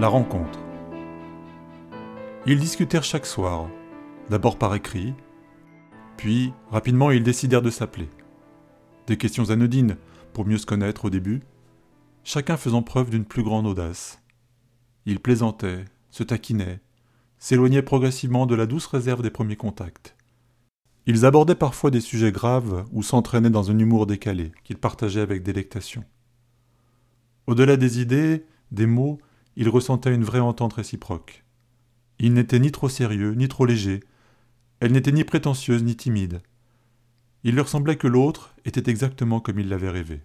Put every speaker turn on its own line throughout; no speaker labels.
La rencontre. Ils discutèrent chaque soir, d'abord par écrit, puis rapidement ils décidèrent de s'appeler. Des questions anodines pour mieux se connaître au début, chacun faisant preuve d'une plus grande audace. Ils plaisantaient, se taquinaient, s'éloignaient progressivement de la douce réserve des premiers contacts. Ils abordaient parfois des sujets graves ou s'entraînaient dans un humour décalé qu'ils partageaient avec délectation. Au-delà des idées, des mots, ils ressentaient une vraie entente réciproque. Ils n'étaient ni trop sérieux, ni trop légers. Elle n'était ni prétentieuse, ni timide. Il leur semblait que l'autre était exactement comme ils l'avaient rêvé.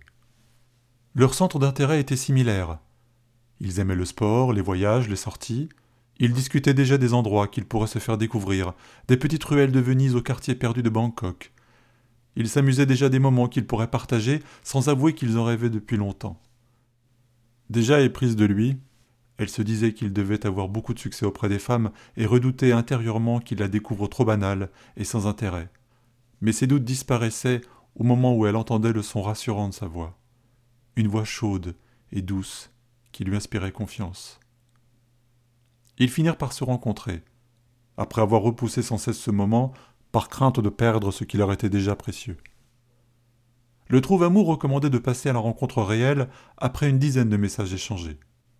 Leurs centres d'intérêt étaient similaires. Ils aimaient le sport, les voyages, les sorties. Ils discutaient déjà des endroits qu'ils pourraient se faire découvrir, des petites ruelles de Venise au quartier perdu de Bangkok. Ils s'amusaient déjà des moments qu'ils pourraient partager sans avouer qu'ils en rêvaient depuis longtemps. Déjà éprise de lui, elle se disait qu'il devait avoir beaucoup de succès auprès des femmes et redoutait intérieurement qu'il la découvre trop banale et sans intérêt. Mais ses doutes disparaissaient au moment où elle entendait le son rassurant de sa voix. Une voix chaude et douce qui lui inspirait confiance. Ils finirent par se rencontrer, après avoir repoussé sans cesse ce moment par crainte de perdre ce qui leur était déjà précieux. Le trouve-amour recommandait de passer à la rencontre réelle après une dizaine de messages échangés.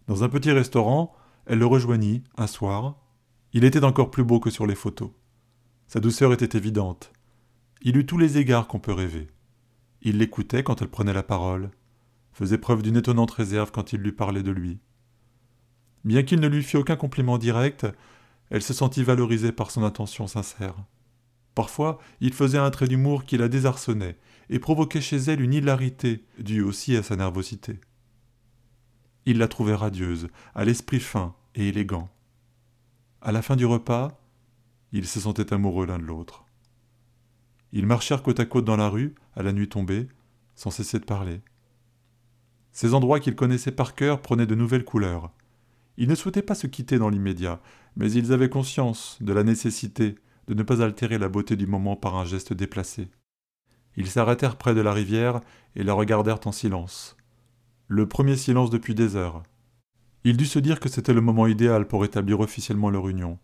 Dans un petit restaurant, elle le rejoignit, un soir. Il était encore plus beau que sur les photos. Sa douceur était évidente. Il eut tous les égards qu'on peut rêver. Il l'écoutait quand elle prenait la parole, faisait preuve d'une étonnante réserve quand il lui parlait de lui. Bien qu'il ne lui fît aucun compliment direct, elle se sentit valorisée par son attention sincère. Parfois, il faisait un trait d'humour qui la désarçonnait et provoquait chez elle une hilarité due aussi à sa nervosité. Il la trouvait radieuse, à l'esprit fin et élégant. À la fin du repas, ils se sentaient amoureux l'un de l'autre. Ils marchèrent côte à côte dans la rue, à la nuit tombée, sans cesser de parler. Ces endroits qu'ils connaissaient par cœur prenaient de nouvelles couleurs. Ils ne souhaitaient pas se quitter dans l'immédiat, mais ils avaient conscience de la nécessité de ne pas altérer la beauté du moment par un geste déplacé. Ils s'arrêtèrent près de la rivière et la regardèrent en silence. Le premier silence depuis des heures. Il dut se dire que c'était le moment idéal pour établir officiellement leur union.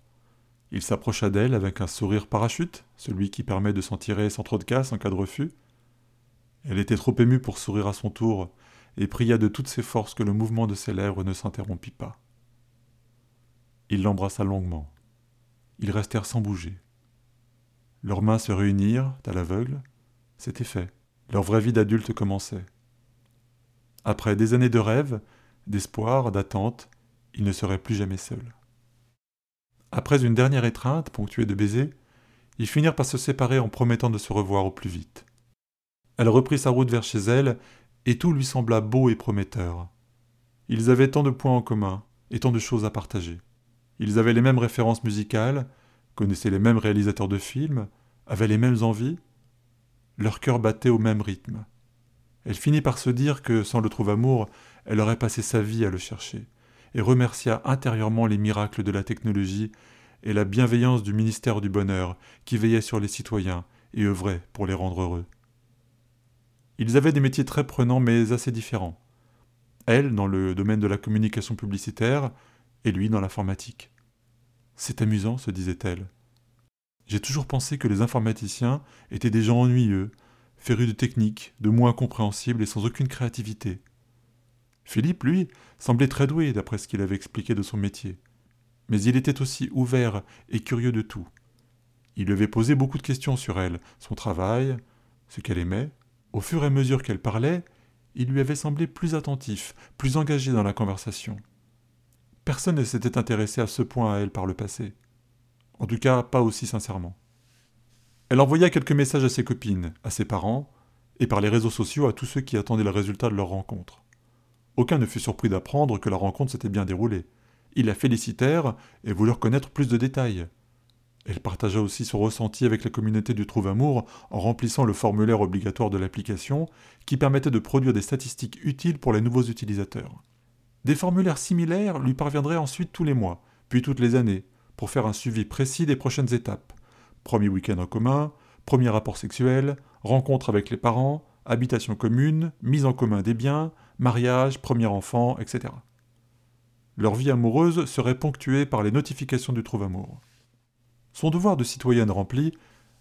Il s'approcha d'elle avec un sourire parachute, celui qui permet de s'en tirer sans trop de casse en cas de refus. Elle était trop émue pour sourire à son tour, et pria de toutes ses forces que le mouvement de ses lèvres ne s'interrompît pas. Il l'embrassa longuement. Ils restèrent sans bouger. Leurs mains se réunirent, à l'aveugle. C'était fait. Leur vraie vie d'adulte commençait. Après des années de rêves, d'espoir, d'attente, ils ne seraient plus jamais seuls. Après une dernière étreinte, ponctuée de baisers, ils finirent par se séparer en promettant de se revoir au plus vite. Elle reprit sa route vers chez elle, et tout lui sembla beau et prometteur. Ils avaient tant de points en commun, et tant de choses à partager. Ils avaient les mêmes références musicales, connaissaient les mêmes réalisateurs de films, avaient les mêmes envies. Leur cœur battait au même rythme. Elle finit par se dire que, sans le trouve-amour, elle aurait passé sa vie à le chercher, et remercia intérieurement les miracles de la technologie et la bienveillance du ministère du Bonheur qui veillait sur les citoyens et œuvrait pour les rendre heureux. Ils avaient des métiers très prenants mais assez différents. Elle dans le domaine de la communication publicitaire et lui dans l'informatique. C'est amusant, se disait-elle. J'ai toujours pensé que les informaticiens étaient des gens ennuyeux, féru de techniques, de mots incompréhensibles et sans aucune créativité. Philippe, lui, semblait très doué d'après ce qu'il avait expliqué de son métier. Mais il était aussi ouvert et curieux de tout. Il lui avait posé beaucoup de questions sur elle, son travail, ce qu'elle aimait. Au fur et à mesure qu'elle parlait, il lui avait semblé plus attentif, plus engagé dans la conversation. Personne ne s'était intéressé à ce point à elle par le passé. En tout cas, pas aussi sincèrement. Elle envoya quelques messages à ses copines, à ses parents, et par les réseaux sociaux à tous ceux qui attendaient le résultat de leur rencontre. Aucun ne fut surpris d'apprendre que la rencontre s'était bien déroulée. Ils la félicitèrent et voulurent connaître plus de détails. Elle partagea aussi son ressenti avec la communauté du Trouve-Amour en remplissant le formulaire obligatoire de l'application qui permettait de produire des statistiques utiles pour les nouveaux utilisateurs. Des formulaires similaires lui parviendraient ensuite tous les mois, puis toutes les années, pour faire un suivi précis des prochaines étapes. Premier week-end en commun, premier rapport sexuel, rencontre avec les parents, habitation commune, mise en commun des biens, mariage, premier enfant, etc. Leur vie amoureuse serait ponctuée par les notifications du trouve-amour. Son devoir de citoyenne rempli,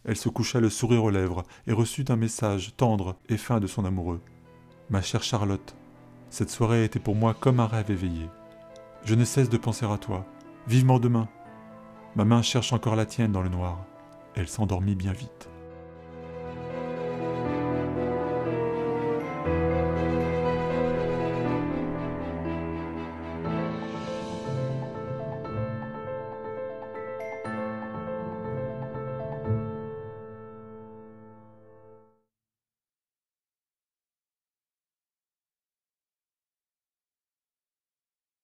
elle se coucha le sourire aux lèvres et reçut un message tendre et fin de son amoureux. Ma chère Charlotte, cette soirée était pour moi comme un rêve éveillé. Je ne cesse de penser à toi. Vivement demain. Ma main cherche encore la tienne dans le noir. Elle s'endormit bien vite.